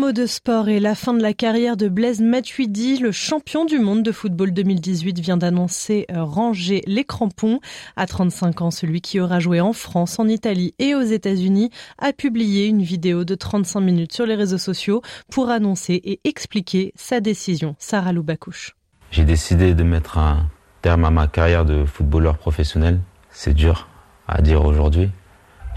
Mot de sport et la fin de la carrière de Blaise Matuidi, le champion du monde de football 2018 vient d'annoncer euh, ranger les crampons. À 35 ans, celui qui aura joué en France, en Italie et aux États-Unis a publié une vidéo de 35 minutes sur les réseaux sociaux pour annoncer et expliquer sa décision. Sarah Loubakouche. J'ai décidé de mettre un terme à ma carrière de footballeur professionnel. C'est dur à dire aujourd'hui.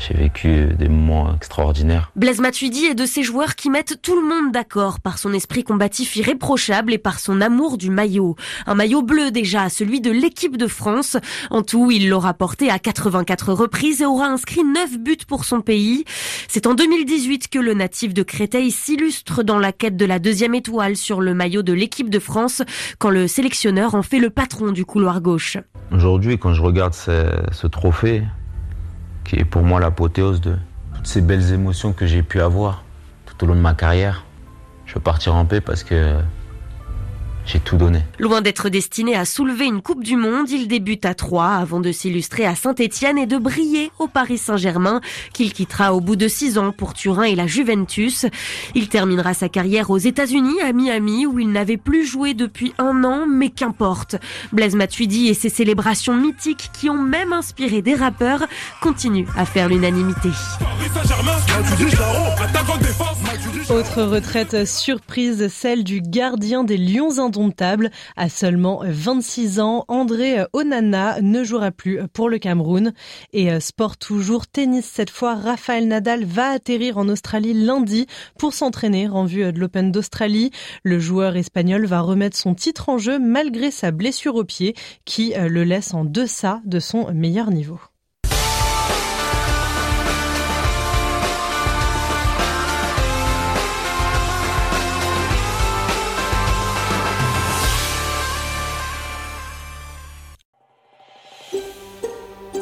J'ai vécu des moments extraordinaires. Blaise Matuidi est de ces joueurs qui mettent tout le monde d'accord par son esprit combatif irréprochable et par son amour du maillot. Un maillot bleu déjà, celui de l'équipe de France. En tout, il l'aura porté à 84 reprises et aura inscrit 9 buts pour son pays. C'est en 2018 que le natif de Créteil s'illustre dans la quête de la deuxième étoile sur le maillot de l'équipe de France quand le sélectionneur en fait le patron du couloir gauche. Aujourd'hui, quand je regarde ce, ce trophée, qui est pour moi l'apothéose de toutes ces belles émotions que j'ai pu avoir tout au long de ma carrière. Je veux partir en paix parce que j'ai tout donné. Loin d'être destiné à soulever une Coupe du Monde, il débute à Troyes avant de s'illustrer à Saint-Étienne et de briller au Paris Saint-Germain, qu'il quittera au bout de six ans pour Turin et la Juventus. Il terminera sa carrière aux États-Unis, à Miami, où il n'avait plus joué depuis un an, mais qu'importe. Blaise Matuidi et ses célébrations mythiques qui ont même inspiré des rappeurs continuent à faire l'unanimité. Autre retraite surprise, celle du gardien des Lions indomptables. À seulement 26 ans, André Onana ne jouera plus pour le Cameroun. Et sport toujours, tennis cette fois, Rafael Nadal va atterrir en Australie lundi pour s'entraîner en vue de l'Open d'Australie. Le joueur espagnol va remettre son titre en jeu malgré sa blessure au pied qui le laisse en deçà de son meilleur niveau.